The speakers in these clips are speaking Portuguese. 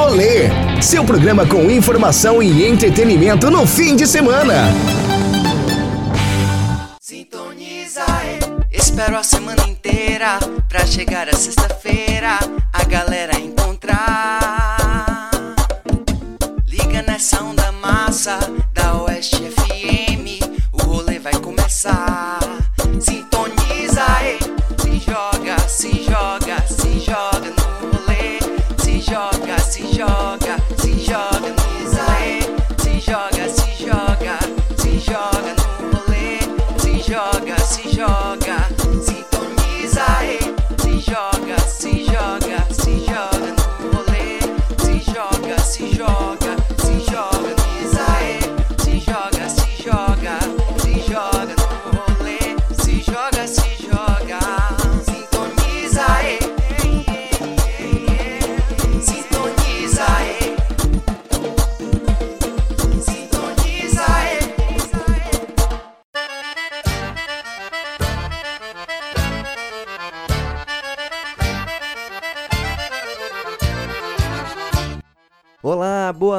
Rolê, seu programa com informação e entretenimento no fim de semana. Sintoniza, espero a semana inteira pra chegar a sexta-feira a galera encontrar.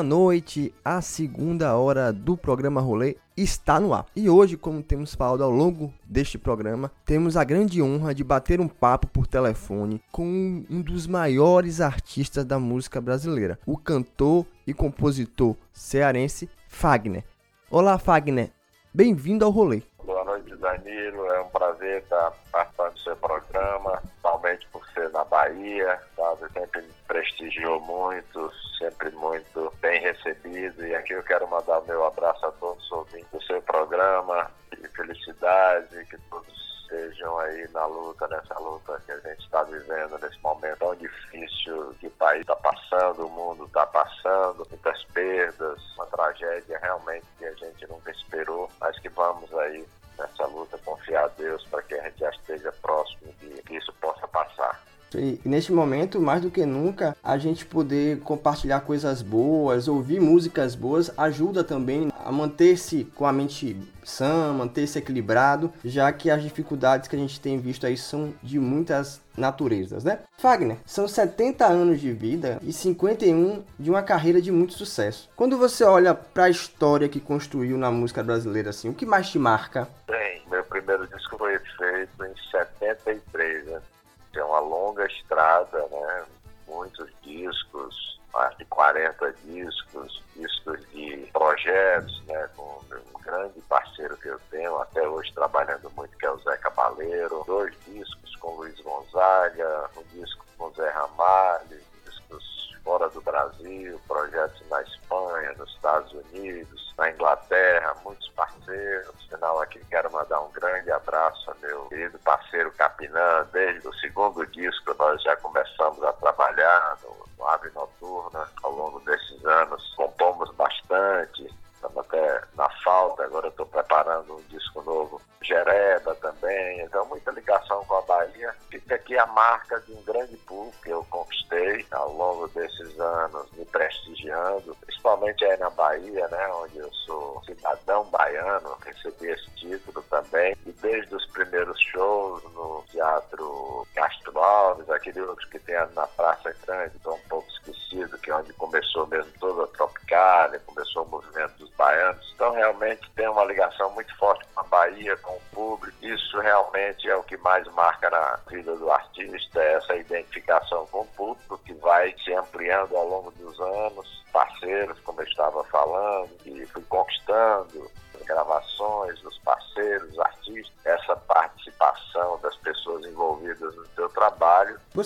Boa noite. A segunda hora do programa Rolê está no ar. E hoje, como temos falado ao longo deste programa, temos a grande honra de bater um papo por telefone com um dos maiores artistas da música brasileira, o cantor e compositor cearense Fagner. Olá, Fagner. Bem-vindo ao Rolê. Boa noite, Danilo. É um prazer estar participando do seu programa, principalmente por na Bahia, sabe? Sempre me prestigiou muito, sempre muito bem recebido. E aqui eu quero mandar o meu abraço a todos os ouvintes do seu programa. E felicidade, que todos estejam aí na luta, nessa luta que a gente está vivendo nesse momento tão difícil que o país está passando, o mundo está passando, muitas perdas, uma tragédia realmente que a gente nunca esperou, mas que vamos aí nessa luta confiar a Deus para que a gente já esteja próximo de que isso possa passar. E neste momento, mais do que nunca, a gente poder compartilhar coisas boas, ouvir músicas boas, ajuda também a manter-se com a mente sã, manter-se equilibrado, já que as dificuldades que a gente tem visto aí são de muitas naturezas, né? Fagner, são 70 anos de vida e 51 de uma carreira de muito sucesso. Quando você olha para a história que construiu na música brasileira, assim, o que mais te marca? Bem, meu primeiro disco foi feito em 73, né? É uma longa estrada, né? Muitos discos, mais de 40 discos, discos de projetos, né? Com um grande parceiro que eu tenho, até hoje trabalhando muito, que é o Zé Cabaleiro. Dois discos com Luiz Gonzaga, um disco com Zé Ramalho, fora do Brasil, projetos na Espanha, nos Estados Unidos, na Inglaterra, muitos parceiros. Final aqui quero mandar um grande abraço ao meu querido parceiro Capinã. Desde o segundo disco nós já começamos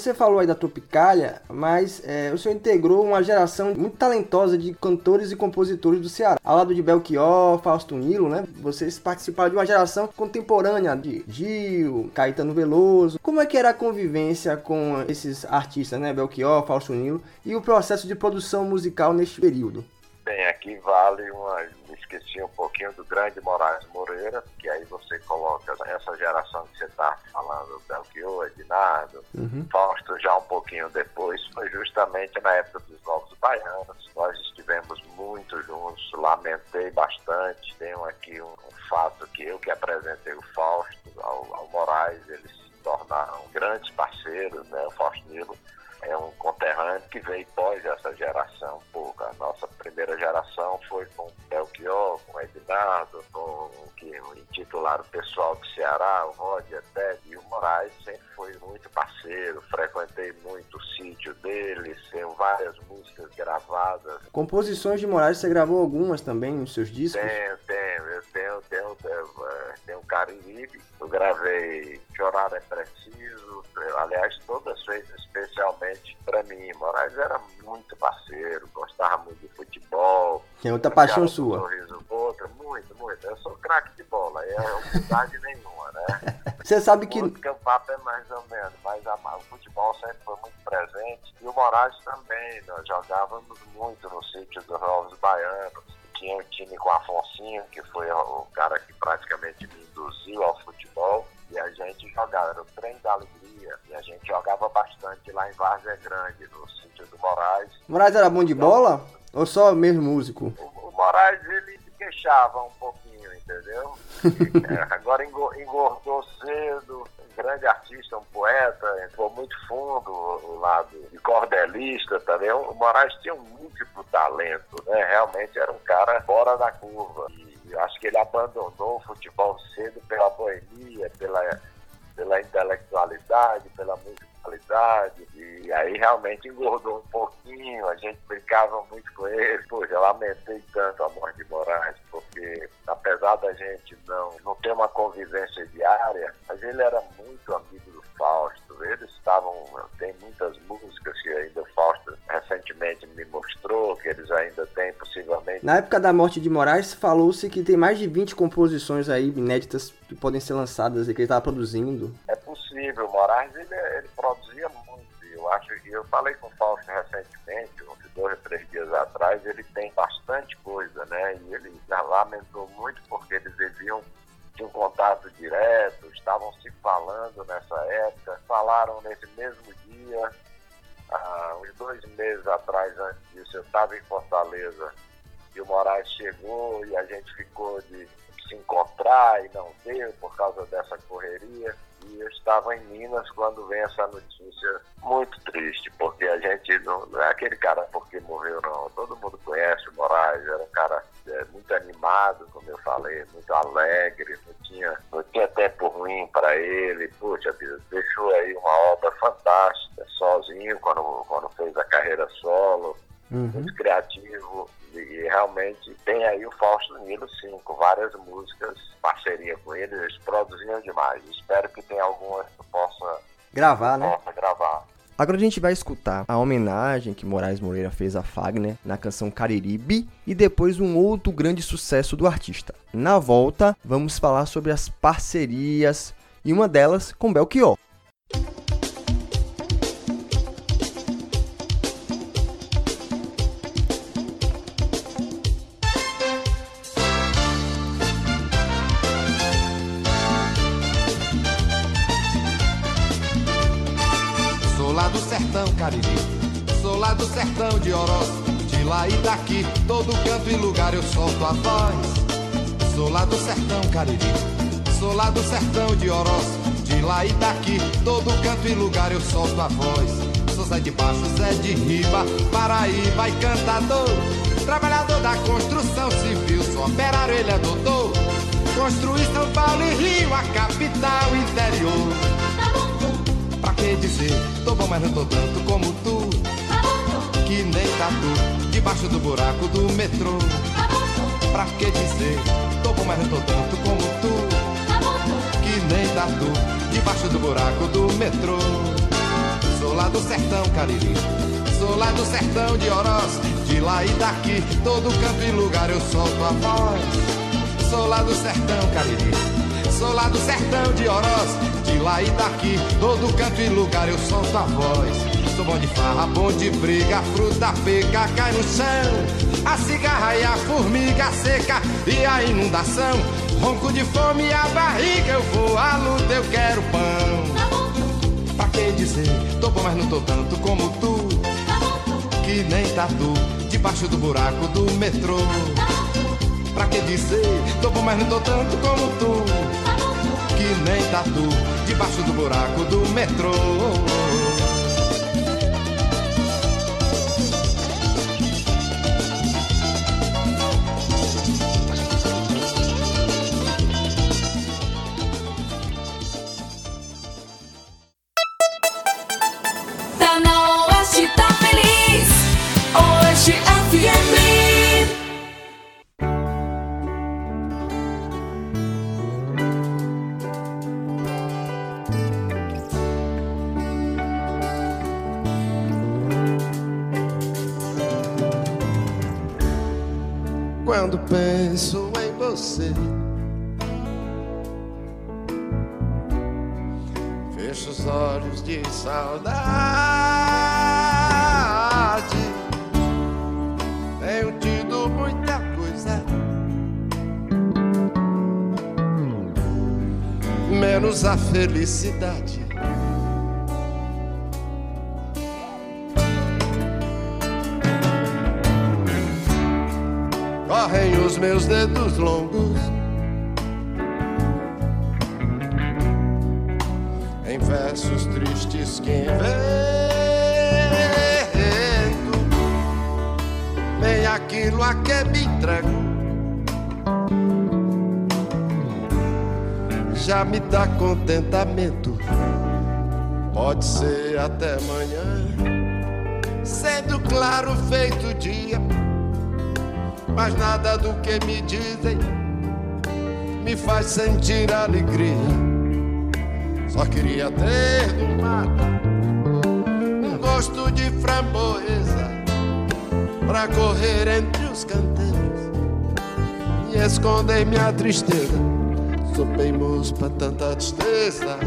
Você falou aí da Tropicália, mas é, o senhor integrou uma geração muito talentosa de cantores e compositores do Ceará. Ao lado de Belchior, Fausto Nilo, né? Vocês participaram de uma geração contemporânea de Gil, Caetano Veloso. Como é que era a convivência com esses artistas, né? Belchior, Fausto Nilo, e o processo de produção musical neste período? Bem, aqui vale uma. Me esqueci um pouquinho grande Moraes Moreira, que aí você coloca essa geração que você está falando, Belchior, Ednardo, Uhum. Fausto já um pouquinho depois, foi justamente na época dos Novos Baianos. Nós estivemos muito juntos, lamentei bastante. Tenho aqui um, um fato que eu que apresentei o Fausto ao, ao Moraes, eles se tornaram grandes grandes parceiros, né? O Fausto Nilo é um conterrâneo que veio pós essa geração. A nossa primeira geração foi com Belchior, com Ednardo, com o que intitularam o pessoal do Ceará, o Roger, Ted e o Moraes sempre foi muito parceiro, frequentei muito o sítio dele, tenho várias músicas gravadas. Composições de Moraes, você gravou algumas também nos seus discos? Tenho, tenho, eu tenho, tenho, tenho, eh, tenho Cariribe, eu gravei Chorar é Preciso, aliás, todas feitas especialmente para mim. Moraes era muito parceiro, gostava muito de futebol. Tem outra paixão sua. Um sorriso outra, muito, muito. Eu sou craque de bola, é humildade nenhuma, né? Você sabe que. O papo é mais ou menos, mas a, o futebol sempre foi muito presente. E o Moraes também, nós jogávamos muito no sítio dos Novos Baianos. Tinha um time com o Afonsinho, que foi o cara que praticamente me induziu ao futebol. E a gente jogava, era o trem da alegria. E a gente jogava bastante lá em Várzea Grande, no sítio do Moraes. Moraes era bom de bola? Ou só mesmo músico? O, o Moraes, ele se queixava um pouquinho, entendeu? É, agora engordou cedo, um grande artista, um poeta, entrou muito fundo o lado de cordelista também. O Moraes tinha um múltiplo talento, né? Realmente era um cara fora da curva. E acho que ele abandonou o futebol cedo pela boemia, pela, pela intelectualidade, pela musicalidade. E aí realmente engordou um pouquinho, a gente brincava muito com ele. Poxa, eu lamentei tanto a morte de Moraes, porque apesar da gente não, não ter uma convivência diária, mas ele era muito amigo do Fausto. Eles estavam, tem muitas músicas que ainda o Fausto recentemente me mostrou, que eles ainda têm possivelmente. Na época da morte de Moraes, falou-se que tem mais de 20 composições aí inéditas que podem ser lançadas e que ele estava produzindo. É possível, Moraes ele, ele produzia muito. Eu acho que eu falei com o Fausto recentemente, uns dois ou três dias atrás, ele tem bastante coisa, né? E ele já lamentou muito porque eles viviam um contato direto, estavam se falando nessa época, falaram nesse mesmo dia, ah, uns dois meses atrás, antes disso, eu estava em Fortaleza e o Moraes chegou e a gente ficou de se encontrar e não deu por causa dessa correria. E eu estava em Minas quando vem essa notícia muito triste, porque a gente não, não é aquele cara porque morreu, não. Todo mundo conhece o Moraes, era um cara é, muito animado, como eu falei, muito alegre, não tinha, não tinha tempo ruim para ele. Puxa vida, deixou aí uma obra fantástica, sozinho, quando, quando fez a carreira solo, uhum. muito criativo e realmente tem aí o Fausto Nilo, sim, com várias músicas, parceria com ele, eles produziam demais. Espero que tenha algumas que possa gravar, né? Possa gravar. Agora a gente vai escutar a homenagem que Moraes Moreira fez a Fagner na canção Cariribe e depois um outro grande sucesso do artista. Na volta, vamos falar sobre as parcerias e uma delas com Belchior. Voz. Sou lá do sertão Cariri. Sou lá do sertão de Oroz, de lá e daqui, todo canto e lugar eu solto a voz. Sou Zé de Baixo, Zé de Riba, Paraíba e cantador. Trabalhador da construção civil, sou operário, ele é doutor. Construí São Paulo e Rio, a capital interior que dizer, tô bom, mas não tô tanto como tu. Que nem tatu, debaixo do buraco do metrô. Pra que dizer, tô bom, mas não tô tanto como tu. Que nem tatu, debaixo do buraco do metrô. Sou lá do sertão cariri, sou lá do sertão de Oroz. De lá e daqui, todo canto e lugar eu solto a voz. Sou lá do sertão cariri Sou lá do sertão de Oroz, de lá e daqui, todo canto e lugar eu solto a voz. Sou bom de farra, bom de briga, fruta peca cai no chão. A cigarra e a formiga seca e a inundação. Ronco de fome e a barriga, eu vou à luta, eu quero pão. Pra que dizer, tô bom, mas não tô tanto como tu. Que nem tatu, debaixo do buraco do metrô. Pra que dizer, tô bom, mas não tô tanto como tu que nem tatu debaixo do buraco do metrô. Saudade. Tenho tido muita coisa, menos a felicidade. correm os meus dedos longos tristes que invento. Bem aquilo a que me entrego. Já me dá contentamento. Pode ser até amanhã, sendo claro feito dia mas nada do que me dizem me faz sentir alegria. Só queria ter do mato um gosto de framboesa pra correr entre os canteiros e esconder minha tristeza. Moço pra tanta tristeza.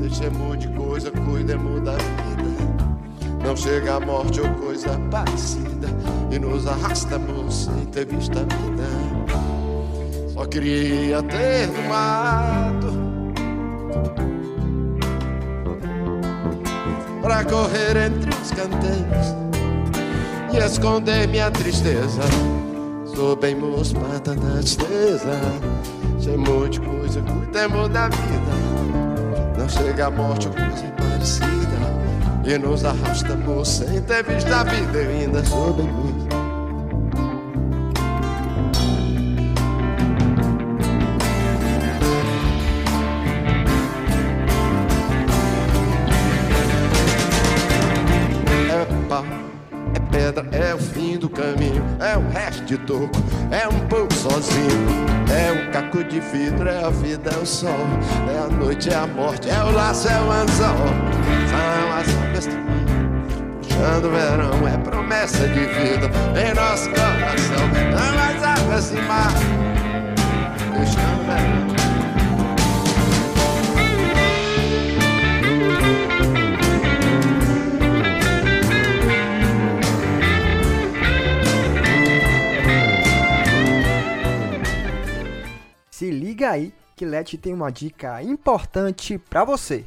Deixemos de coisa, cuidemos da vida. Não chega a morte ou coisa parecida e nos arrastamos sem ter visto a vida. Só queria ter tomado pra correr entre os canteiros e esconder minha tristeza. Sou bem moço pra tanta tristeza, sem muita coisa, cuidemos da vida. Não chega a morte ou coisa parecida. E nos arrastamos sem ter visto a vida Eu ainda sou bem muito toco, é um pouco sozinho É um caco de vidro, é a vida, é o sol É a noite, é a morte, é o laço, é o anzol São as Puxando verão é promessa de vida em nosso coração. Não mais águas e mar. Puxando verão. Liga aí que Let tem uma dica importante para você.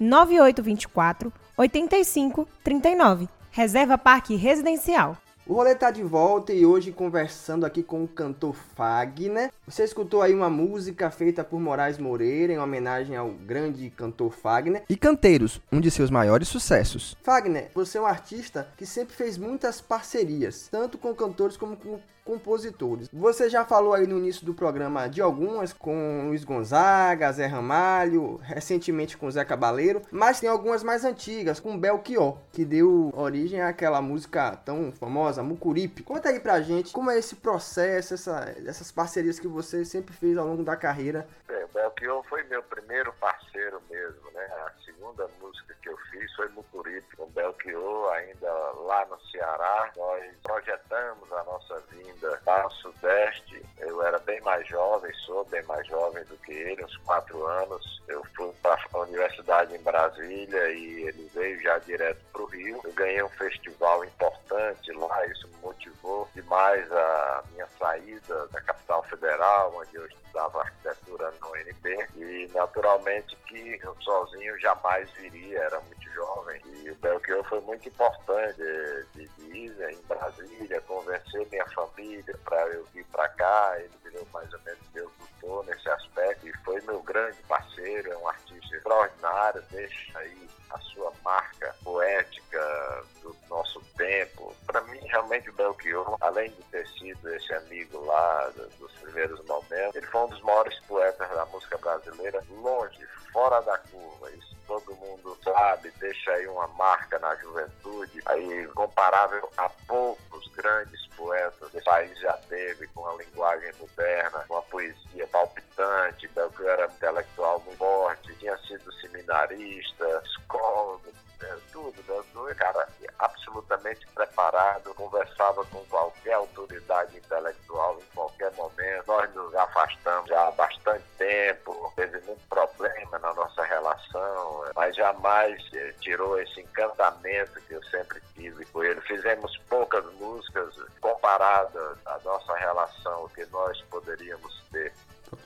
9824 8539. Reserva Parque Residencial. O rolê tá de volta e hoje conversando aqui com o cantor Fagner. Você escutou aí uma música feita por Moraes Moreira em homenagem ao grande cantor Fagner. E Canteiros, um de seus maiores sucessos. Fagner, você é um artista que sempre fez muitas parcerias, tanto com cantores como com compositores. Você já falou aí no início do programa de algumas, com Luiz Gonzaga, Zé Ramalho, recentemente com Zé Cabaleiro, mas tem algumas mais antigas, com Belchior, que deu origem àquela música tão famosa, Mucuripe. Conta aí pra gente como é esse processo, essa, essas parcerias que você sempre fez ao longo da carreira. É, Belchior foi meu primeiro parceiro mesmo, né? Assim, segunda música que eu fiz foi Mucuripe, com Belchior, ainda lá no Ceará. Nós projetamos a nossa vinda para o Sudeste. Eu era bem mais jovem, sou bem mais jovem do que ele, uns quatro anos. Eu fui para a universidade em Brasília e ele veio já direto para o Rio. Eu ganhei um festival importante lá, isso me motivou demais a minha saída da capital federal, onde eu estudava arquitetura no UNB. E naturalmente que eu sozinho jamais viria, era muito jovem. E o Belchior foi muito importante de, de ir em Brasília, convencer minha família para eu vir para cá. Ele virou mais ou menos meu tutor nesse aspecto e foi meu grande parceiro, é um artista extraordinário, deixa aí a sua marca poética do nosso tempo. Para mim, realmente, o Belchior, além de ter sido esse amigo lá dos primeiros momentos, ele foi um dos maiores poetas da música brasileira, longe, fora da curva. Isso todo mundo sabe, deixa aí uma marca na juventude, aí comparável a poucos grandes poetas que país já teve, com a linguagem moderna, com a poesia palpitante, Belchior era intelectual muito forte, tinha sido seminarista, psicólogo, né, tudo, né, cara absolutamente preparado, conversava com qualquer autoridade intelectual em qualquer momento. Nós nos afastamos já há bastante tempo, teve muito problema na nossa relação, mas jamais eh, tirou esse encantamento que eu sempre tive com ele. Fizemos poucas músicas comparadas à nossa relação, que nós poderíamos ter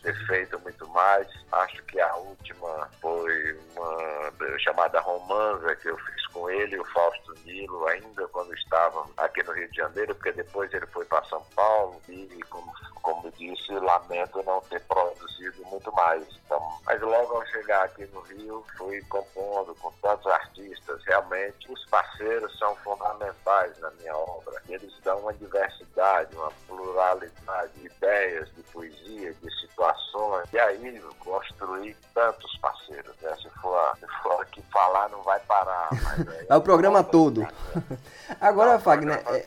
ter feito muito mais. Acho que a última foi uma chamada Romanza que eu fiz com ele o Fausto Nilo, ainda quando estavam aqui no Rio de Janeiro, porque depois ele foi para São Paulo e, como, como disse, lamento não ter produzido muito mais. Então, mas logo ao chegar aqui no Rio, fui compondo com tantos artistas. Realmente, os parceiros são fundamentais na minha obra. Eles dão uma diversidade, uma pluralidade de ideias, de poesia, de situações. E aí, construir tantos parceiros. Né? Se, for, se for aqui falar, não vai parar. é o programa todo. Agora, Fagner, é,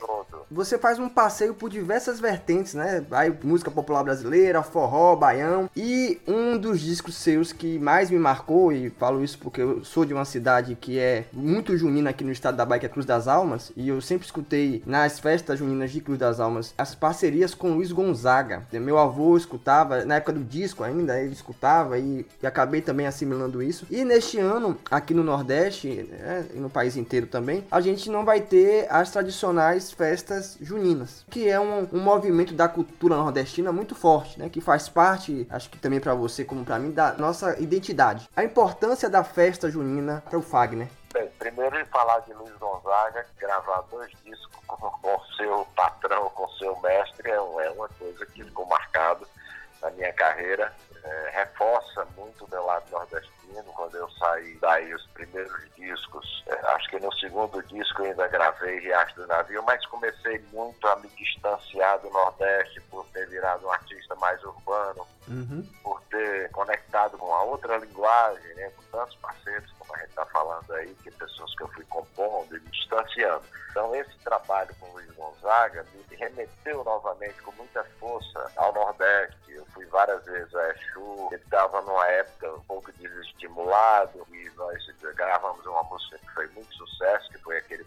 você faz um passeio por diversas vertentes, né? Aí, música popular brasileira, forró, baião. E um dos discos seus que mais me marcou, e falo isso porque eu sou de uma cidade que é muito junina aqui no estado da Bahia, que é Cruz das Almas, e eu sempre escutei nas festas juninas de Cruz das Almas as parcerias com Luiz Gonzaga. Meu avô escutava, na época do disco ainda, ele escutava e, e acabei também assimilando isso. E neste ano, aqui no Nordeste, né, e no país inteiro também, a gente não vai ter as tradicionais festas juninas, que é um, um movimento da cultura nordestina muito forte, né? Que faz parte, acho que também para você como para mim, da nossa identidade. A importância da festa junina para o Fagner. Bem, primeiro falar de Luiz Gonzaga, gravar dois discos com, com seu patrão, com seu mestre, é, é uma coisa que ficou marcado na minha carreira. É, reforça muito o meu lado nordestino. Quando eu saí daí os primeiros discos, é, acho que no segundo disco eu ainda gravei Riacho do Navio, mas comecei muito a me distanciar do Nordeste ter virado um artista mais urbano, uhum. por ter conectado com a outra linguagem, né, com tantos parceiros, como a gente está falando aí, que pessoas que eu fui compondo e me distanciando. Então, esse trabalho com o Luiz Gonzaga me remeteu novamente com muita força ao Nordeste. Eu fui várias vezes a Exu, ele estava numa época um pouco desestimulado e nós gravamos uma música que foi muito sucesso, que foi aquele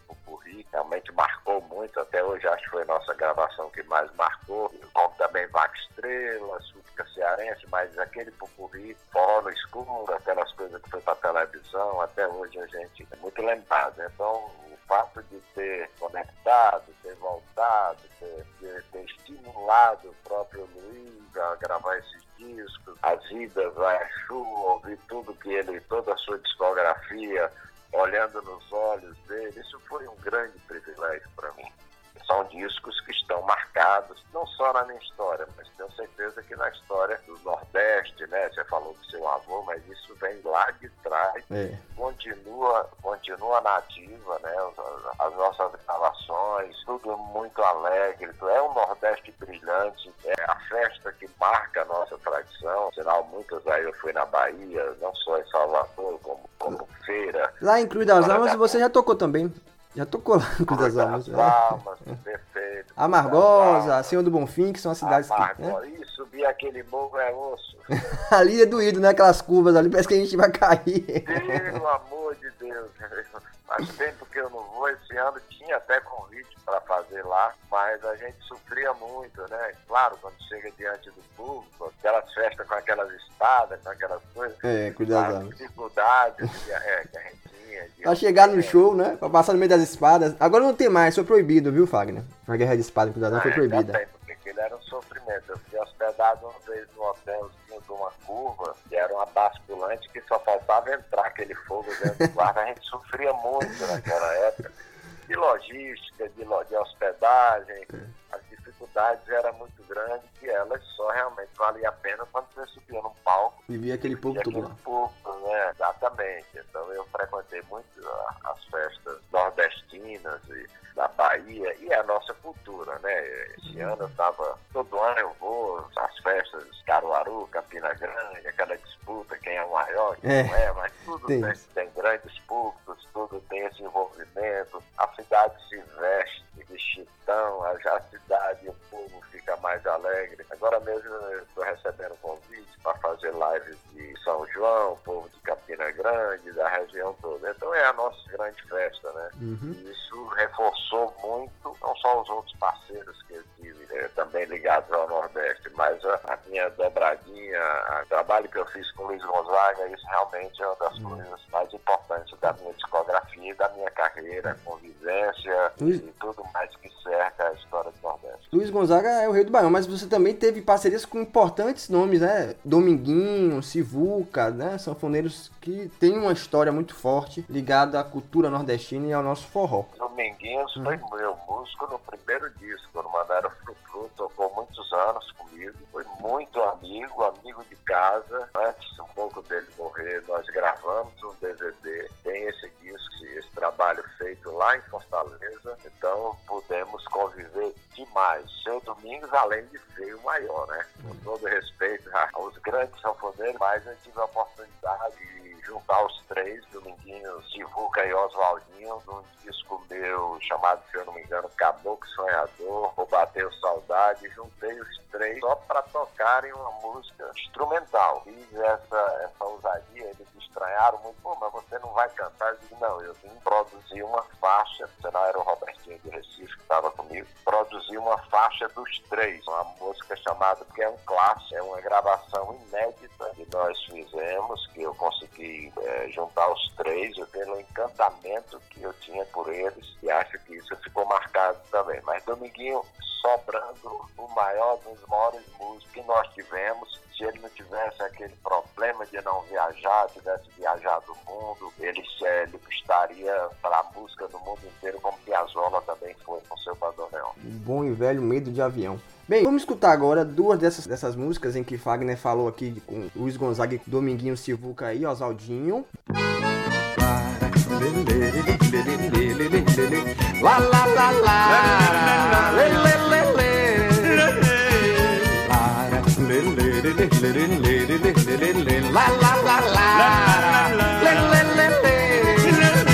Pupurri, realmente marcou muito, até hoje acho que foi a nossa gravação que mais marcou, como também Vaca Estrela, Súplica Cearense, mas aquele Pupurri, Forró no Escuro, aquelas coisas que foi para televisão, até hoje a gente é muito lembrado. Então, fato de ter conectado, ter voltado, ter, ter, ter estimulado o próprio Luiz a gravar esses discos, as idas a Exu, ouvir tudo que ele, toda a sua discografia, olhando nos olhos dele, isso foi um grande privilégio para mim. São discos que estão marcados, não só na minha história, mas tenho certeza que na história do Nordeste, né? Você falou do seu avô, mas isso vem lá de trás, é. continua, continua nativa, né? As nossas gravações, tudo muito alegre, é um Nordeste brilhante, é a festa que marca a nossa tradição. Sinal, muitas aí eu fui na Bahia, não só em Salvador, como, como feira. Lá em Cruz das Almas você já tocou também. Já tocou lá no Cruz das Almas. Das Almas, perfeito. Amargosa, Senhor do Bonfim, que são as cidades que. Né? Amargosa. E subir aquele morro é osso. ali é doído, né? Aquelas curvas ali, parece que a gente vai cair. Pelo amor de Deus. Faz tempo que eu não vou. Esse ano tinha até convite para fazer lá, mas a gente sofria muito, né? Claro, quando chega diante do público, aquelas festas com aquelas espadas, com aquelas coisas. É, cuidado. As dificuldades que, é, que a gente Pra chegar no show, né? Pra passar no meio das espadas. Agora não tem mais, foi proibido, viu, Fagner? A guerra de espada em Cruz das Almas foi Ah, ainda proibida. tem, porque aquilo era um sofrimento. Eu fui hospedado uma vez no hotelzinho de uma curva, que era uma basculante que só faltava entrar aquele fogo dentro do quarto. A gente sofria muito naquela época. De logística, de, de hospedagem, as dificuldades eram muito grandes e elas só realmente valiam a pena quando você subia num palco Vivia aquele todo aquele lá. público, né? Exatamente. Então eu frequentei muito as festas nordestinas e da Bahia e a nossa cultura, né? Esse ano eu estava, todo ano eu vou às festas Caruaru, Campina Grande, aquela disputa, quem é o maior, quem É. não é, mas tudo Tem tem, tem grandes públicos, tudo tem esse envolvimento, a cidade se veste chitão, a cidade, o povo fica mais alegre. Agora mesmo eu estou recebendo convite para fazer lives de São João, povo de Campina Grande, da região toda. Então é a nossa grande festa, né? Uhum. Isso reforçou muito, não só os outros parceiros que eu tive, eh, também ligados ao Nordeste, mas a, a minha dobradinha, o trabalho que eu fiz com o Luiz Gonzaga, isso realmente é uma das coisas mais importantes da minha discografia, da minha carreira, convivência Luiz- e tudo mais que cerca a história do Nordeste. Luiz Gonzaga é o rei do Baião, mas você também teve parcerias com importantes nomes, né? Dominguinho, Sivuca, né? Sanfoneiros que têm uma história muito forte ligada à cultura nordestina e ao nosso forró. Dominguinhos foi meu músico no primeiro disco, no Mandaram Tocou muitos anos comigo, foi muito amigo, amigo de casa. Antes um pouco dele morrer, nós gravamos um DVD, tem esse disco, esse trabalho feito lá em Fortaleza, então pudemos conviver demais. Seu Domingos, além de ser o maior, né? Com todo respeito aos grandes sanfoneiros, mas eu tive a oportunidade de juntar os três, Dominguinho, Sivuca e Oswaldinho, num disco meu chamado, se eu não me engano, Caboclo Sonhador, ou Bateu Saudade, juntei os três só para tocarem uma música instrumental. Fiz essa, essa ousadia, eles estranharam muito, pô, mas você não vai cantar? Eu digo, não, eu vim produzir uma faixa, se não era o Robertinho de Recife que estava comigo, produzir uma faixa dos três, uma música chamada, que é um clássico, é uma gravação inédita que nós fizemos, que eu consegui eh, juntar os três, pelo encantamento que eu tinha por eles, e acho que isso ficou marcado também. Mas Dominguinho sobrando o maior dos maiores músicos que nós tivemos, se ele não tivesse aquele problema de não viajar, tivesse viajado o mundo, ele, ele estaria para a música do mundo inteiro, como Piazzolla também foi com seu bandoneon. Bom e velho medo de avião. Bem, vamos escutar agora duas dessas, dessas músicas em que Fagner falou aqui com Luiz Gonzaga e Dominguinho Silvuca e Osaldinho.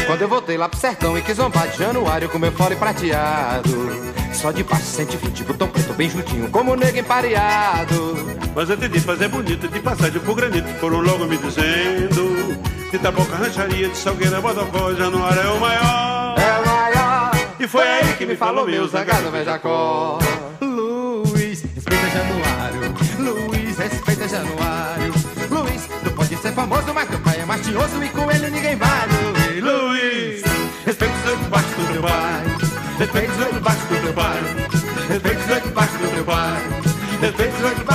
Quando eu voltei lá pro sertão e quis zombar de januário com meu fole prateado só de baixo 120, botão preto bem juntinho, como o nego empareado. Mas antes de fazer bonito, de passagem por granito, foram logo me dizendo De Taboca, Rancharia, de Salgueira, Bodocó, Januário é o maior É o maior. E foi aí que me falou meu zangado velho Jacó. Luiz, respeita Januário. Luiz, respeita Januário. Luiz, tu pode ser famoso, mas teu pai é mastioso e com ele ninguém vai. the bass goes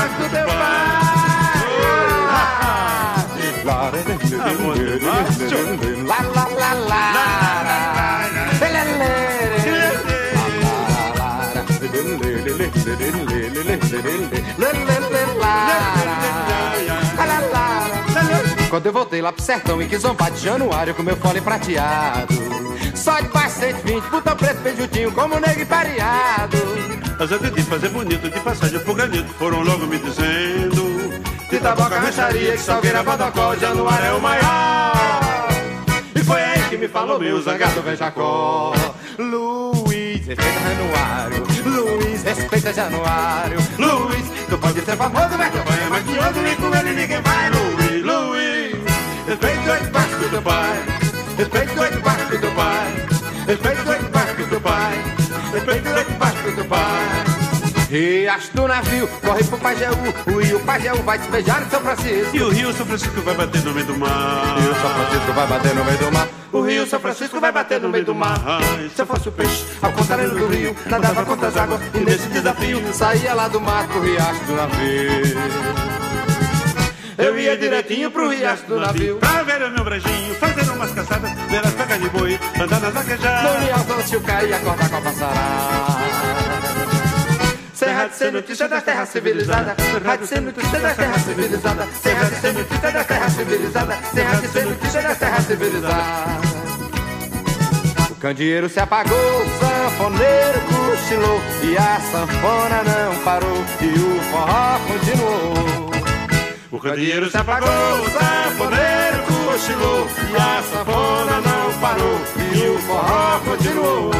Quando eu voltei lá pro sertão e quis zombar de januário com meu fone prateado. Só de bastante 20, puta preto, beijutinho, como negro e pareado. As antes de fazer bonito, de passagem pro granito, foram logo me dizendo De taboca, rancharia, que salgueira, bodocó, Januário é o maior. E foi aí que me falou meu zangado, vem Jacó Luiz, respeita Januário Luiz, respeita Januário Luiz, tu pode ser famoso, mas tu vai é maggioto e com ele ninguém vai, Luiz, Luiz Respeita o espaço do pai. Respeita o espaço do pai. Respeita o espaço do pai. Respeito é debaixo do pai. Riacho do navio, corre pro Pajeú, o rio Pajeú vai despejar em São Francisco. E o rio São Francisco vai bater no meio do mar. E o São Francisco vai bater no meio do mar. O rio São Francisco vai bater no meio do mar. Se eu fosse o peixe, ao contrário do rio, nadava contra as águas. E nesse desafio, saía lá do mato, o riacho do navio. Eu ia direitinho pro riacho do navio. Pra ver o meu brejinho, fazer umas caçadas, ver as de boi, andar nas vaquejadas. No Rialto Chuca e acordar com a passarada. Serra de ser notícia da terra civilizada. Serra de ser notícia da terra civilizada. Serra de ser notícia da terra civilizada. Serra de ser notícia da terra civilizada. O candeeiro se apagou, o sanfoneiro cochilou e a sanfona não parou e o forró continuou. O candeeiro se apagou, o sanfoneiro cochilou e a sanfona não parou e o forró continuou.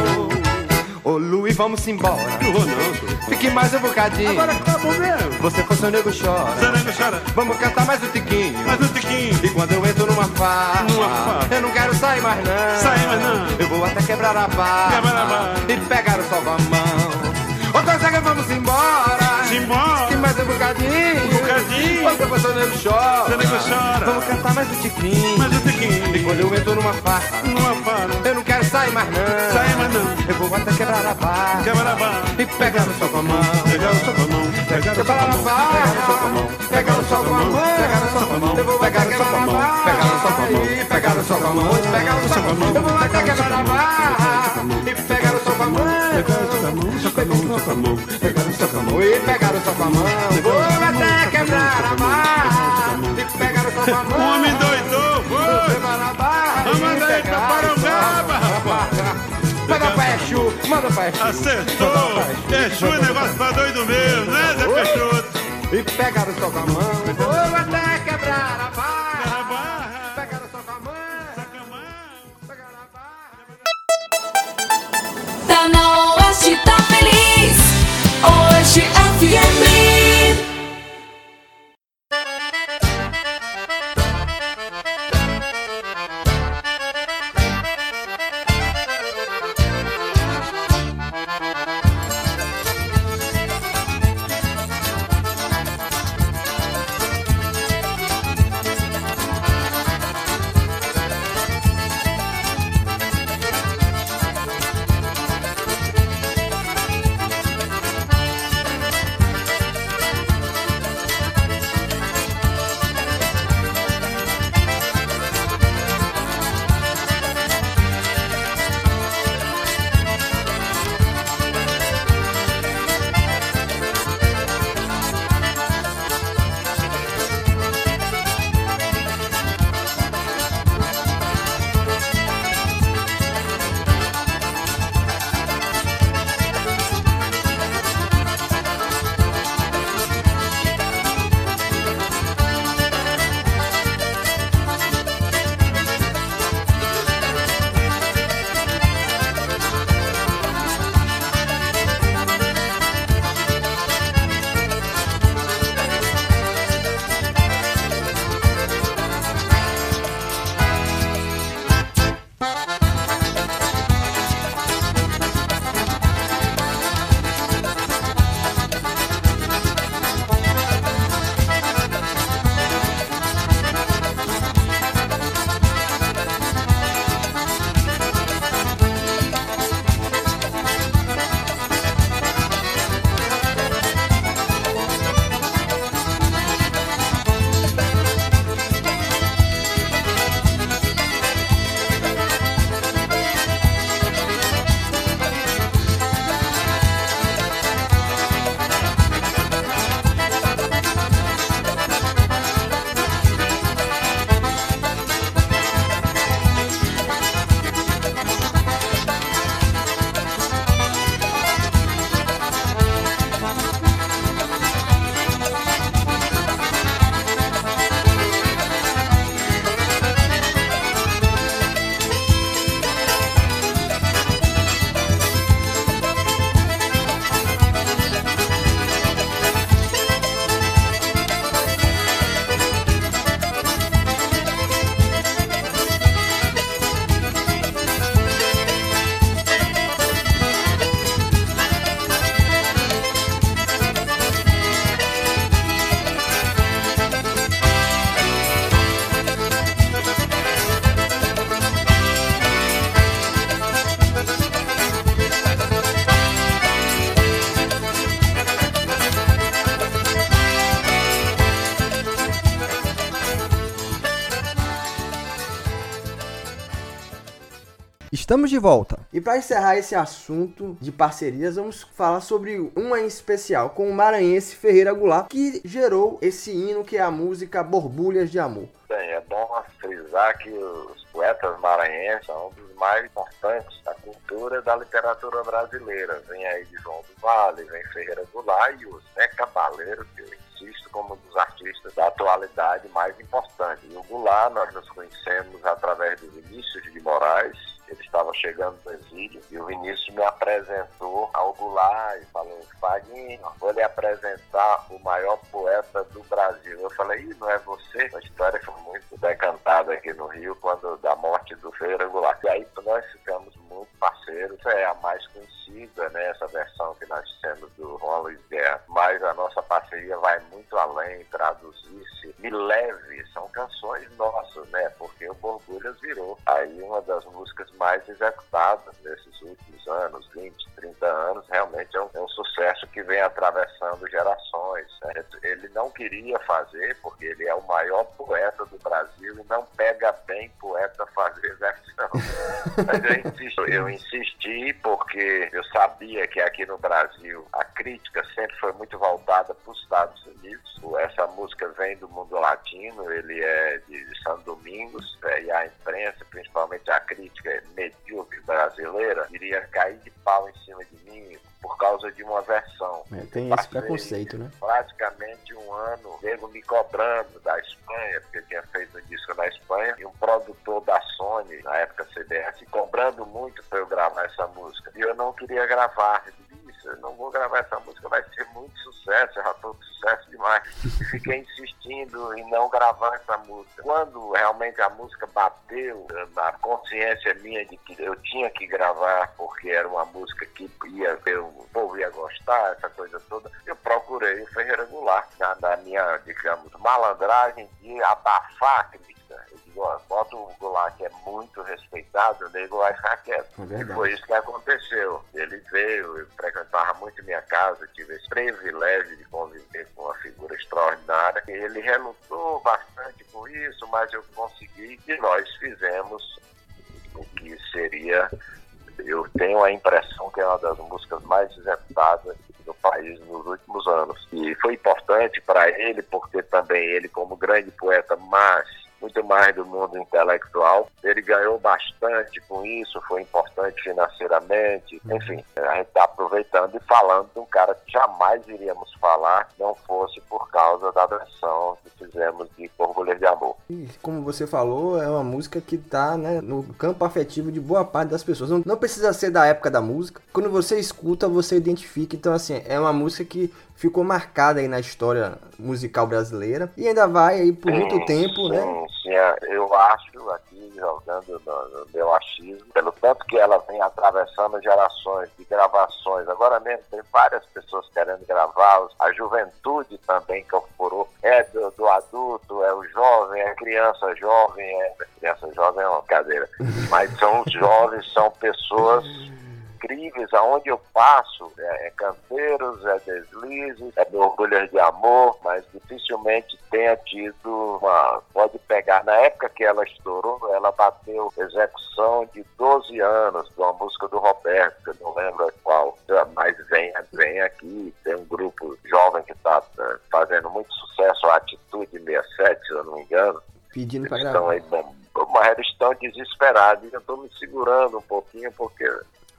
Ô Luiz, vamos embora. Não vou não, Fique mais um bocadinho. Agora que tá bom mesmo. Você for seu nego chora. Seu nego chora. Vamos cantar mais um tiquinho. Mais um tiquinho. E quando eu entro numa farra, Numa farra. eu não quero sair mais não. Sair mais não. Eu vou até quebrar a barra. Quebrar a barra. E pegar o salva-mão. Ô colega, vamos embora. Simbora. Fique mais um bocadinho. Um. Você for seu nego chora. Seu nego chora. Vamos cantar mais um tiquinho. Mais um tiquinho. E quando eu entro numa farra, Numa fala. eu não quero sair mais não. Sair mais não. Eu vou até quebrar a barra. Quebra a barra. E pegar o sol com a mão. Pegar o sol com a mão. Pegar o sol com Quebrar a mão. Pegar o sol com a mão. Pegar o sol com a mão. Eu vou Pegar até o sol com a quebrar mão. Pegar o sol com a mão. E pegar o sol com a mão. E pegar o sol com a mão. Eu vou até quebrar a barra. E pegar o sol com a mão. Pegar o sol com a mão. Pegar o sol com a mão. E pegar o sol com a mão. O homem doidou, foi. Vamos e mandar aí pegar pra Parangaba, com a barra. Manda pra Exu. Manda pra Exu. Acertou. Fechou o negócio pra doido mesmo, né, Zé Peixoto? E pegar o sol com a mão. Vou até quebrar a barra. Pegar a barra. Pegar o sol com a mão. Saca a barra. Tá na Oeste, tá feliz. Oeste FM. Estamos de volta. E para encerrar esse assunto de parcerias, vamos falar sobre uma em especial com o maranhense Ferreira Goulart, que gerou esse hino que é a música Borbulhas de Amor. Bem, é bom frisar que os poetas maranhenses são um dos mais importantes da cultura da literatura brasileira. Vem aí de João do Vale, vem Ferreira Goulart e o Zé Cabaleiro, que eu insisto como um dos artistas da atualidade mais importantes. E o Goulart, nós nos conhecemos através do Vinícius de Moraes, ele estava chegando do exílio e o Vinícius me apresentou ao Goulart e falou, Faguinho, vou lhe apresentar o maior poeta do Brasil. Eu falei, Ih, não é você? A história foi muito decantada aqui no Rio quando da morte do Ferreira Goulart. E aí nós ficamos muito parceiros. É a mais conhecida, né? Essa versão que nós temos do Luiz Guerra. Mas a nossa parceria vai muito além, traduzir-se. Me leve, são canções nossas, né? Porque o Borbulhas virou aí uma das músicas mais executadas nesses últimos anos, 20, 30 anos. Realmente é um, é um sucesso que vem atravessando gerações. Né? Ele não queria fazer, porque ele é o maior poeta do Brasil e não pega bem poeta fazer versão. Mas eu eu insisti porque eu sabia que aqui no Brasil esse preconceito, né? Praticamente um ano, nego me cobrando da Espanha, porque eu tinha feito um disco na Espanha, e um produtor da Sony, na época CBS, cobrando muito para eu gravar essa música. E eu não queria gravar. Eu disse, "Isso, eu não vou gravar essa música, vai ser muito sucesso, eu já estou com sucesso demais. E fiquei insistindo em não gravar essa música. Quando realmente a música bateu na consciência minha de que eu tinha que gravar, porque era uma música que essa coisa toda, eu procurei o Ferreira Goulart na, na minha, digamos, malandragem de abafar a crítica. Eu digo, ó, bota o Goulart que é muito respeitado, o nego vai ficar quieto. É E foi isso que aconteceu. Ele veio, eu frequentava muito minha casa, tive esse privilégio de conviver com uma figura extraordinária. Ele relutou bastante com isso, mas eu consegui e nós fizemos o que seria, eu tenho a impressão que é uma das músicas mais executadas do país nos últimos anos. E foi importante para ele, porque também ele, como grande poeta, mas muito mais do mundo intelectual, ele ganhou bastante com isso, foi importante financeiramente, enfim, a gente está aproveitando e falando de um cara que jamais iríamos falar, não fosse por causa da versão que fizemos de Borbulhas de Amor. E como você falou, é uma música que tá né, no campo afetivo de boa parte das pessoas. Não, não precisa ser da época da música. Quando você escuta, você identifica. Então, assim, é uma música que ficou marcada aí na história musical brasileira e ainda vai aí por muito Sim, tempo, sim, né? sim, é, eu acho, aqui jogando no, no meu achismo, pelo tanto que ela vem atravessando gerações de gravações. Agora mesmo tem várias pessoas querendo gravar, a juventude também que incorporou. É do, do adulto, é o jovem, é criança jovem, é criança jovem é uma cadeira. Mas são os jovens, são pessoas incríveis, aonde eu passo, é, é canteiros, é deslizes, é borbulhas de amor, mas dificilmente tenha tido uma. Pode pegar, na época que ela estourou, ela bateu execução de 12 anos de uma música do Roberto, que eu não lembro qual, mas vem, vem aqui, tem um grupo jovem que está fazendo muito sucesso, a Atitude 67, se eu não me engano. Pedindo pra Eles estão gravar. aí, bom, mas eles estão desesperados. Eu estou me segurando um pouquinho, porque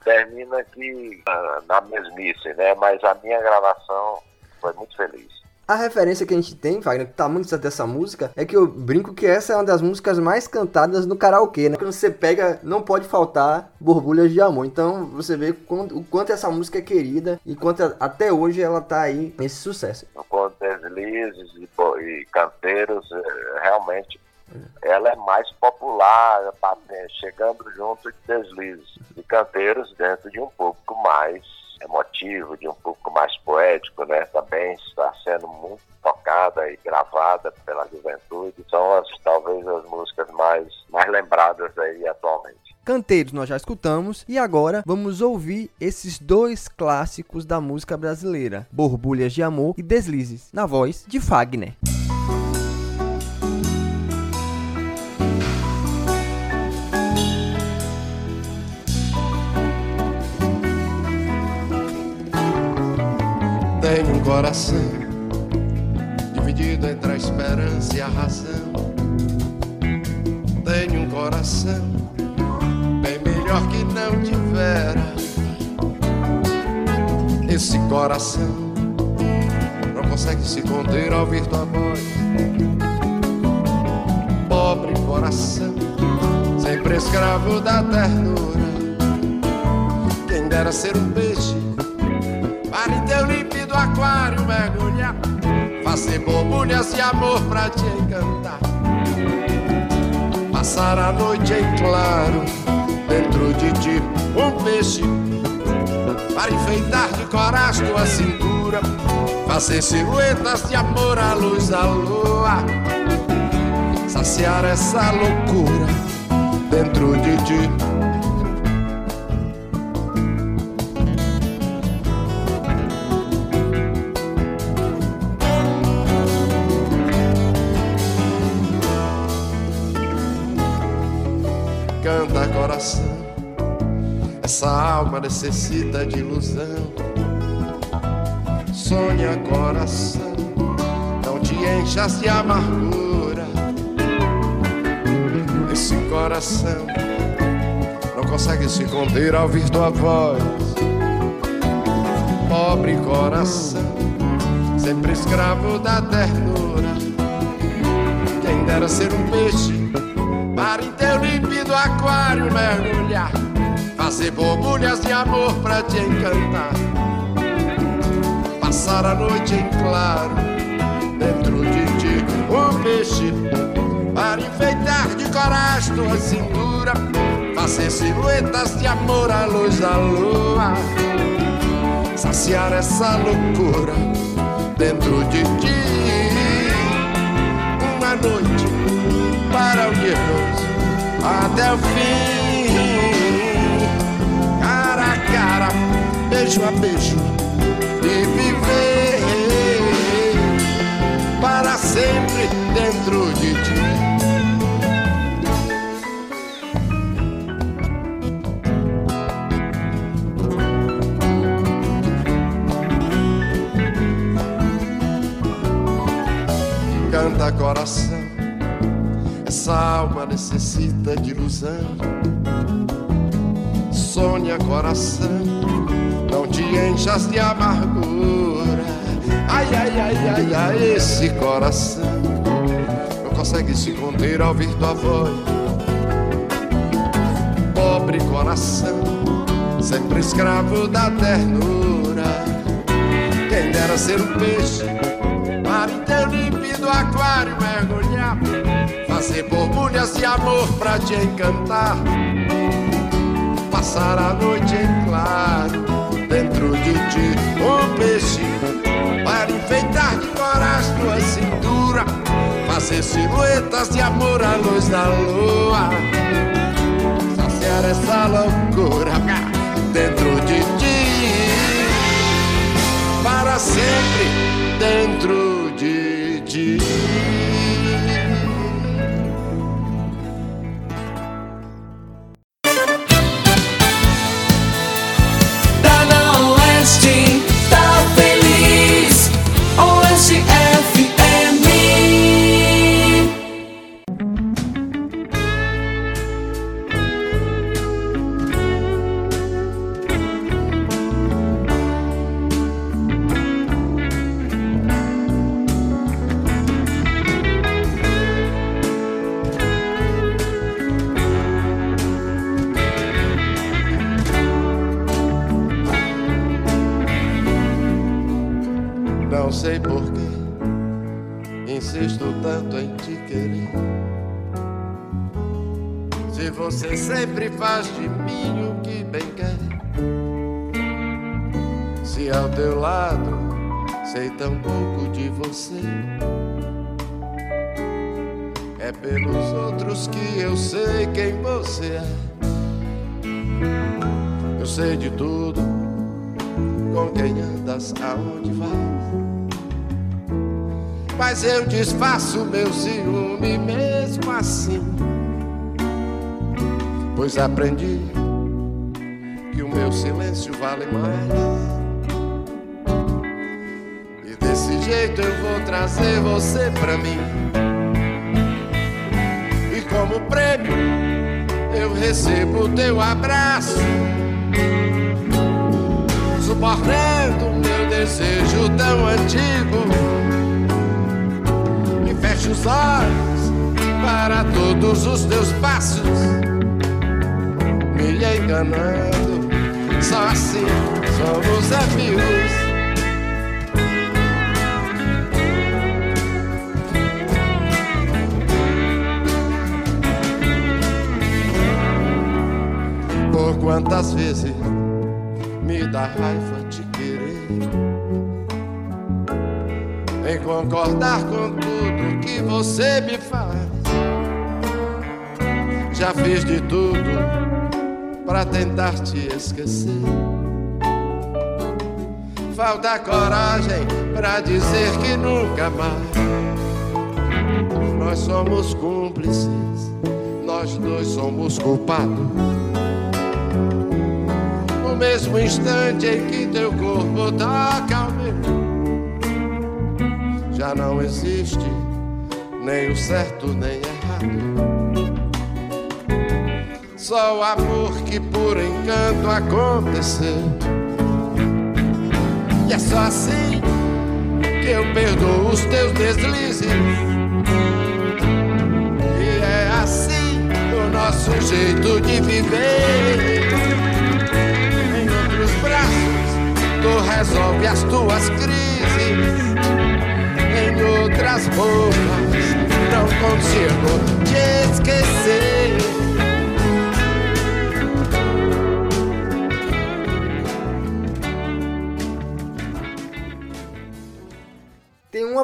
termina aqui na mesmice, né? Mas a minha gravação foi muito feliz. A referência que a gente tem, Wagner, que tá muito certo dessa música, é que eu brinco que essa é uma das músicas mais cantadas no karaokê, né? Quando você pega, não pode faltar Borbulhas de Amor. Então você vê quanto- o quanto essa música é querida e quanto até hoje ela tá aí nesse sucesso. Com deslizes e, e canteiros, eh, realmente ela é mais popular, eh, chegando junto de deslizes e canteiros dentro de um público mais emotivo, de um público mais poético, né? Também está sendo muito tocada e gravada pela juventude. São as, talvez as músicas mais, mais lembradas aí atualmente. Canteiros nós já escutamos e agora vamos ouvir esses dois clássicos da música brasileira, Borbulhas de Amor e Deslizes, na voz de Fagner. Tenho coração dividido entre a esperança e a razão. Tenho um coração bem melhor que não tivera. Esse coração não consegue se conter ao ouvir tua voz. Pobre coração, sempre escravo da ternura. Quem dera ser um peixe aquário mergulhar, fazer borbulhas de amor pra te encantar. Passar a noite em claro dentro de ti, um peixe para enfeitar de coragem tua cintura, fazer silhuetas de amor à luz da lua, saciar essa loucura dentro de ti. Alma necessita de ilusão. Sonha coração, não te enchas de amargura. Esse coração não consegue se conter ao ouvir tua voz. Pobre coração, sempre escravo da ternura. Quem dera ser um peixe para em teu límpido aquário mergulhar, fazer borbulhas de amor pra te encantar, passar a noite em claro dentro de ti, um peixe para enfeitar de coragem tua cintura, fazer silhuetas de amor à luz da lua, saciar essa loucura dentro de ti, uma noite para unir-nos até o fim. Beijo a beijo e viver para sempre dentro de ti. Canta coração essa alma necessita de ilusão. Sonha coração, te enchas de amargura. Ai, ai, ai, ai, ai, esse coração não consegue se conter ao ouvir tua voz. Pobre coração, sempre escravo da ternura. Quem dera ser um peixe para em aquário mergulhar fazer borbulhas de amor pra te encantar. Passar a noite em claro dentro de ti, um peixe para enfeitar de coragem tua cintura. Fazer silhuetas de amor à luz da lua. Saciar essa loucura dentro de ti. Para sempre dentro de ti. Pois aprendi que o meu silêncio vale mais. jeito eu vou trazer você pra mim. E como prêmio, eu recebo teu abraço. Suportando meu desejo tão antigo. E fecho os olhos para todos os teus passos. Enganando, só assim somos amigos. Por quantas vezes me dá raiva de querer em concordar com tudo que você me faz. Já fiz de tudo para tentar te esquecer. Falta coragem para dizer que nunca mais. Nós somos cúmplices, nós dois somos culpados. No mesmo instante em que teu corpo toca o meu, já não existe nem o certo nem errado. Só o amor que por encanto aconteceu. E é só assim que eu perdoo os teus deslizes. E é assim o nosso jeito de viver. Em outros braços, tu resolve as tuas crises. Em outras bocas, não consigo te esquecer.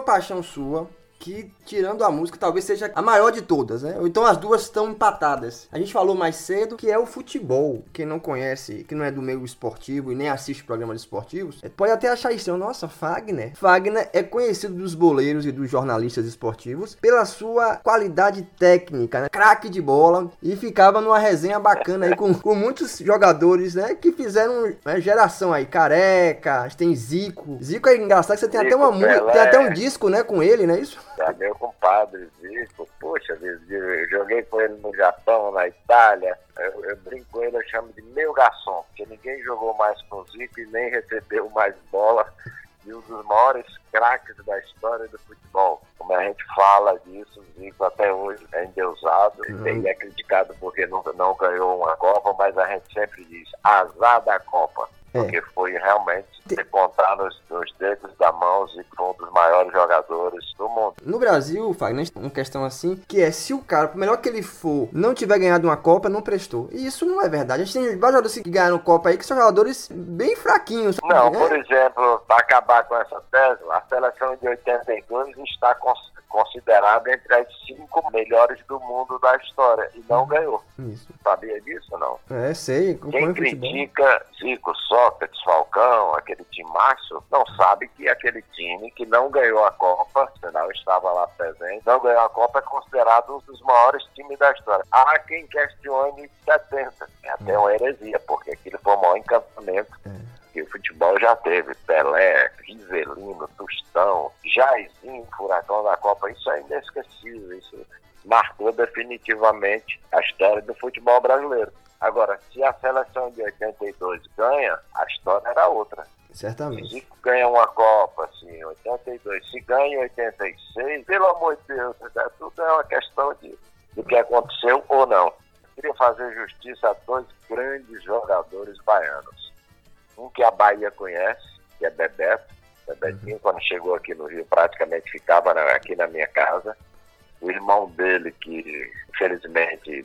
Uma paixão sua que, tirando a música, talvez seja a maior de todas, né? Ou então as duas estão empatadas. A gente falou mais cedo que é o futebol. Quem não conhece, que não é do meio esportivo e nem assiste programas esportivos, é, pode até achar isso. Nossa, Fagner. Fagner é conhecido dos boleiros e dos jornalistas esportivos pela sua qualidade técnica, né? Craque de bola. E ficava numa resenha bacana aí com, com muitos jogadores, né? Que fizeram né, geração aí. Careca, tem Zico. Zico é engraçado que você tem até uma Zico, música, tem até um disco, né? Com ele, não é isso? É meu compadre Zico, poxa, eu joguei com ele no Japão, na Itália. Eu, eu brinco com ele, eu chamo de meu garçom, porque ninguém jogou mais com o Zico e nem recebeu mais bola. E um dos maiores craques da história do futebol. Como a gente fala disso, o Zico até hoje é endeusado e é criticado porque nunca não ganhou uma Copa, mas a gente sempre diz azar da Copa. É. Porque foi realmente, se contar nos, nos dedos da mão, foi um dos maiores jogadores do mundo. No Brasil, Fagner, uma questão assim, que é se o cara, por melhor que ele for, não tiver ganhado uma Copa, não prestou. E isso não é verdade. A gente tem vários jogadores que ganharam Copa aí que são jogadores bem fraquinhos. Não, né? por exemplo, para acabar com essa tese, a seleção de 82 está cons- considerada entre as cinco melhores do mundo da história e não ganhou. Isso. Sabia disso não? É, sei. Quem critica Zico, Sócrates, Falcão, aquele timaço, não sabe que aquele time que não ganhou a Copa, senão estava lá presente, não ganhou a Copa é considerado um dos maiores times da história. Há quem questione 70. É até uma heresia, porque aquilo foi o maior encantamento que o futebol já teve. Pelé, Rivelino, Tostão, Jairzinho, Furacão da Copa, isso é inesquecível, isso marcou definitivamente a história do futebol brasileiro. Agora, se a seleção de 82 ganha, a história era outra. Certamente. Zico ganha uma Copa, assim, em 82. Se ganha em 86, pelo amor de Deus, né, tudo é uma questão de, do que aconteceu ou não. Queria fazer justiça a dois grandes jogadores baianos. Um que a Bahia conhece, que é Bebeto. Bebetinho, quando chegou aqui no Rio, praticamente ficava na- aqui na minha casa. O irmão dele, que infelizmente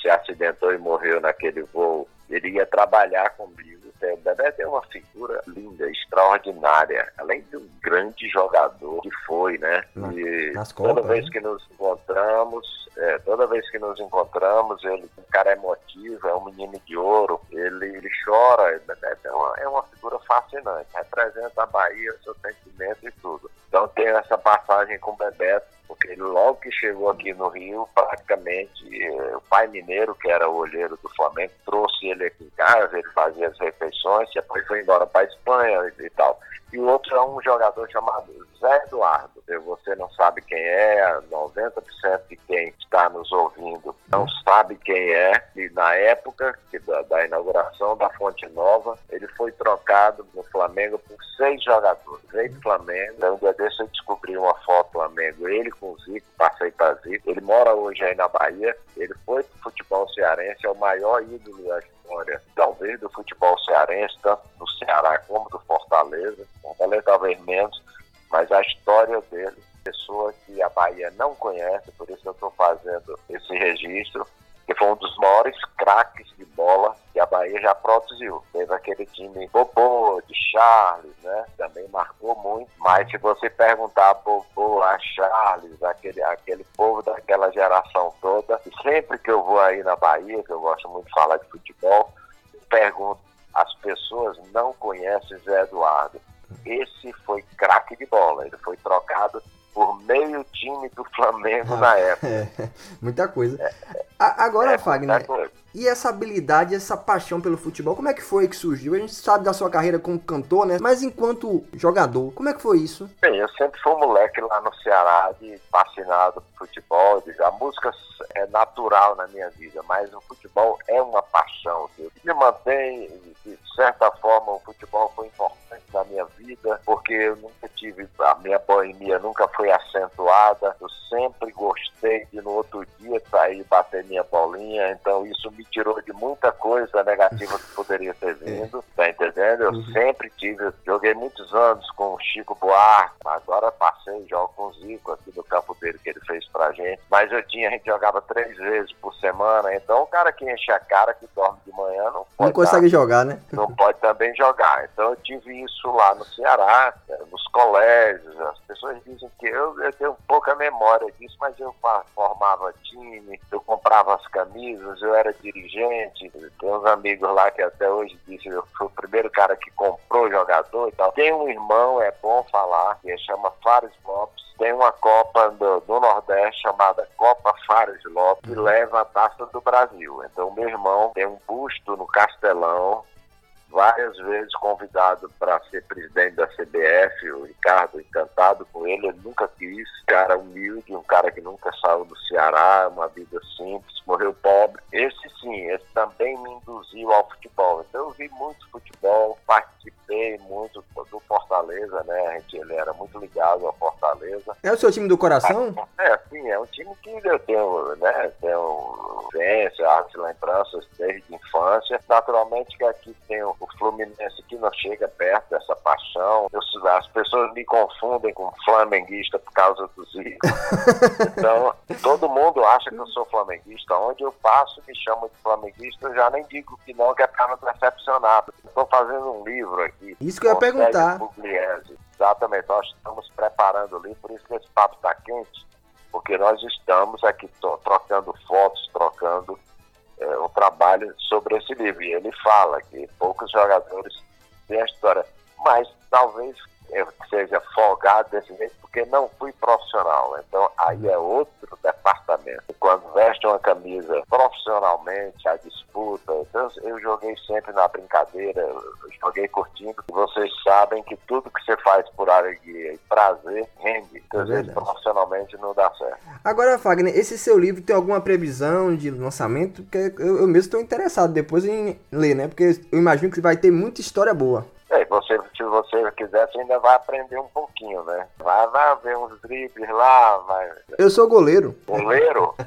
se acidentou e morreu naquele voo, ele ia trabalhar comigo. O Bebeto é uma figura linda, extraordinária, além de um grande jogador que foi, né? E nas toda Copas, vez né? que nos encontramos, é, toda vez que nos encontramos, ele um cara emotivo, é um menino de ouro, ele, ele chora, é uma, é uma figura fascinante, representa a Bahia, seu sentimento e tudo. Então tem essa passagem com o Bebeto, porque logo que chegou aqui no Rio, praticamente, eh, o pai mineiro, que era o olheiro do Flamengo, trouxe ele aqui em casa, ele fazia as refeições, depois foi embora para Espanha e tal. E o outro é um jogador chamado Zé Eduardo. Você não sabe quem é, 90% de quem está nos ouvindo não sabe quem é. E na época da, da inauguração da Fonte Nova, ele foi trocado no Flamengo por seis jogadores. Veio do Flamengo, um dia desse eu descobri uma foto do Flamengo, ele com o Zico, passei para Zico. Ele mora hoje aí na Bahia, ele foi pro futebol cearense, é o maior ídolo da história, talvez do futebol cearense, tanto do Ceará como do Fortaleza. Fortaleza talvez menos, mas a história dele, pessoa que a Bahia não conhece, por isso eu estou fazendo esse registro, que foi um dos maiores craques de bola que a Bahia já produziu. Teve aquele time Bobô, de Charles, né? Também marcou muito. Mas se você perguntar Bobô, a Charles, aquele, aquele povo daquela geração toda, e sempre que eu vou aí na Bahia, que eu gosto muito de falar de futebol, pergunto, as pessoas não conhecem Zé Eduardo. Esse foi craque de bola, ele foi trocado por meio time do Flamengo na época. É, muita coisa. A- Agora, É, Fagner, coisa. E essa habilidade, essa paixão pelo futebol, como é que foi que surgiu? A gente sabe da sua carreira como cantor, né? Mas enquanto jogador, como é que foi isso? Bem, eu sempre fui um moleque lá no Ceará, de, fascinado por futebol. De, a música é natural na minha vida, mas o futebol é uma paixão. viu? Me mantém, de certa forma, o futebol foi importante na minha vida, porque eu nunca tive, a minha boemia nunca foi acentuada. Eu sempre gostei de no outro dia sair bater minha bolinha, então isso me tirou de muita coisa negativa que poderia ter vindo, tá entendendo? Eu sempre tive, joguei muitos anos com o Chico Buarque, agora passei, jogo com o Zico aqui no campo dele que ele fez pra gente, mas eu tinha, a gente jogava três vezes por semana, então o cara que enche a cara, que dorme de manhã, não pode Não consegue jogar, né? não pode também jogar. Então eu tive isso lá no Ceará, colégios. As pessoas dizem que eu, eu tenho pouca memória disso, mas eu formava time, eu comprava as camisas, eu era dirigente. Tem uns amigos lá que até hoje dizem eu fui o primeiro cara que comprou jogador e tal. Tem um irmão, é bom falar, que chama Fares Lopes. Tem uma Copa do, do Nordeste chamada Copa Fares Lopes, que leva a taça do Brasil. Então, meu irmão tem um busto no Castelão, várias vezes convidado para ser presidente da CBF, o Ricardo, encantado com ele, ele nunca quis, cara humilde, um cara que nunca saiu do Ceará, uma vida simples, morreu pobre. Esse sim, esse também me induziu ao futebol. Então eu vi muito futebol, participei muito do Fortaleza, né? A gente, ele era muito ligado ao Fortaleza. É o seu time do coração? É, sim, é um time que eu tenho, né, tenho vivência, as lembranças desde a infância. Naturalmente que aqui tem o o Fluminense que não chega perto dessa paixão. Eu- as pessoas me confundem com flamenguista por causa do Zico. Então, todo mundo acha que eu sou flamenguista. Onde eu passo, me chamam de flamenguista, eu já nem digo que não, que é para não decepcionar. Estou fazendo um livro aqui. Isso que eu ia perguntar. Pugliese. Exatamente, nós estamos preparando o livro, por isso que esse papo está quente, porque nós estamos aqui trocando fotos, trocando é, um trabalho sobre esse livro. E ele fala que poucos jogadores têm a história, mas talvez seja folgado desse jeito porque não fui profissional. Então aí é outro departamento. Quando veste uma camisa profissionalmente, a disputa, então, eu joguei sempre na brincadeira, joguei curtindo. Vocês sabem que tudo que você faz por alegria e prazer rende. Às vezes verdade. profissionalmente não dá certo. Agora, Fagner, esse seu livro tem alguma previsão de lançamento? Porque eu, eu mesmo estou interessado depois em ler, né? Porque eu imagino que vai ter muita história boa. É, você, se você quiser, você ainda vai aprender um pouquinho, né? Vai, vai ver uns dribles lá, vai. Eu sou goleiro. Goleiro?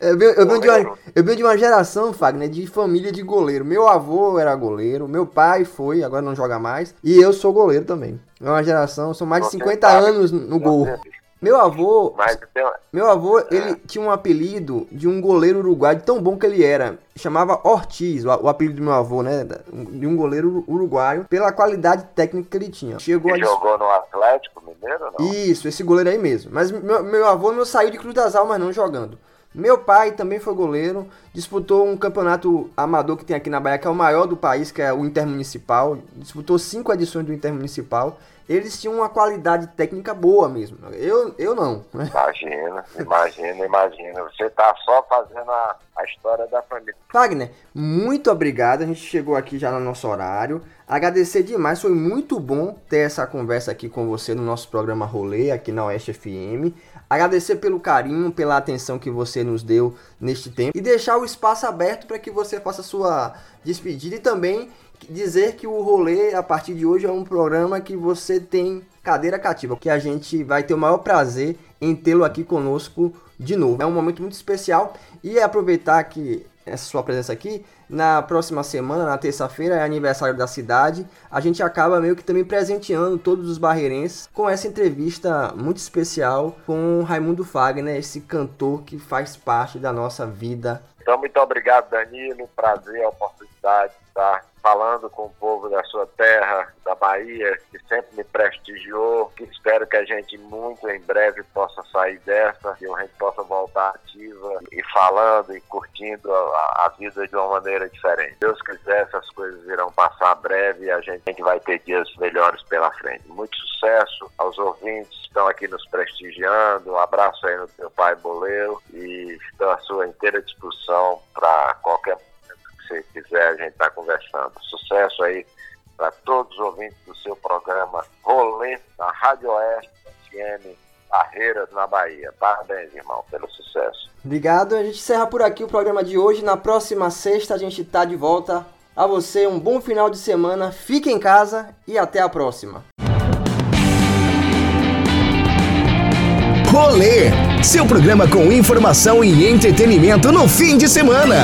Eu venho, eu venho de, uma, eu venho de uma geração, Fagner, de família de goleiro. Meu avô era goleiro, meu pai foi, agora não joga mais. E eu sou goleiro também. É uma geração, são mais de Você 50 sabe anos no gol. você- Meu avô, Mas tem, meu avô, ele tinha um apelido de um goleiro uruguaio, tão bom que ele era. Chamava Ortiz, o, o apelido do meu avô, né? De um goleiro uruguaio, pela qualidade técnica que ele tinha. Chegou a que dis- jogou no Atlético Mineiro, não? Isso, esse goleiro aí mesmo. Mas meu, meu avô não saiu de Cruz das Almas não jogando. Meu pai também foi goleiro disputou um campeonato amador que tem aqui na Bahia, que é o maior do país, que é o Intermunicipal. Disputou cinco edições do Intermunicipal. Eles tinham uma qualidade técnica boa mesmo. Eu, eu não. né? Imagina, imagina, imagina. Você tá só fazendo a, a história da família. Wagner, muito obrigado. A gente chegou aqui já no nosso horário. Agradecer demais, foi muito bom ter essa conversa aqui com você no nosso programa Rolê, aqui na Oeste FM. Agradecer pelo carinho, pela atenção que você nos deu neste tempo e deixar o espaço aberto para que você faça sua despedida e também dizer que o Rolê, a partir de hoje, é um programa que você tem cadeira cativa, que a gente vai ter o maior prazer em tê-lo aqui conosco de novo. É um momento muito especial e aproveitar que essa sua presença aqui, na próxima semana, na terça-feira, é aniversário da cidade. A gente acaba meio que também presenteando todos os barreirenses com essa entrevista muito especial com Raimundo Fagner, esse cantor que faz parte da nossa vida. Então, muito obrigado, Danilo. Prazer, a oportunidade de estar falando com o povo da sua terra, da Bahia, que sempre me prestigiou. Que espero que a gente muito em breve possa sair dessa e a gente possa voltar ativa e falando e curtindo a, a vida de uma maneira diferente. Deus quiser, essas coisas irão passar breve e a gente, a gente vai ter dias melhores pela frente. Muito sucesso aos ouvintes que estão aqui nos prestigiando. Um abraço aí no teu pai Boleiro e estou à sua inteira disposição para qualquer que você quiser, a gente está conversando. Sucesso aí para todos os ouvintes do seu programa Rolê na Rádio Oeste FM Barreiras na Bahia. Parabéns, irmão, pelo sucesso. Obrigado. A gente encerra por aqui o programa de hoje. Na próxima sexta a gente tá de volta. A você um bom final de semana. Fique em casa e até a próxima. Rolê, seu programa com informação e entretenimento no fim de semana.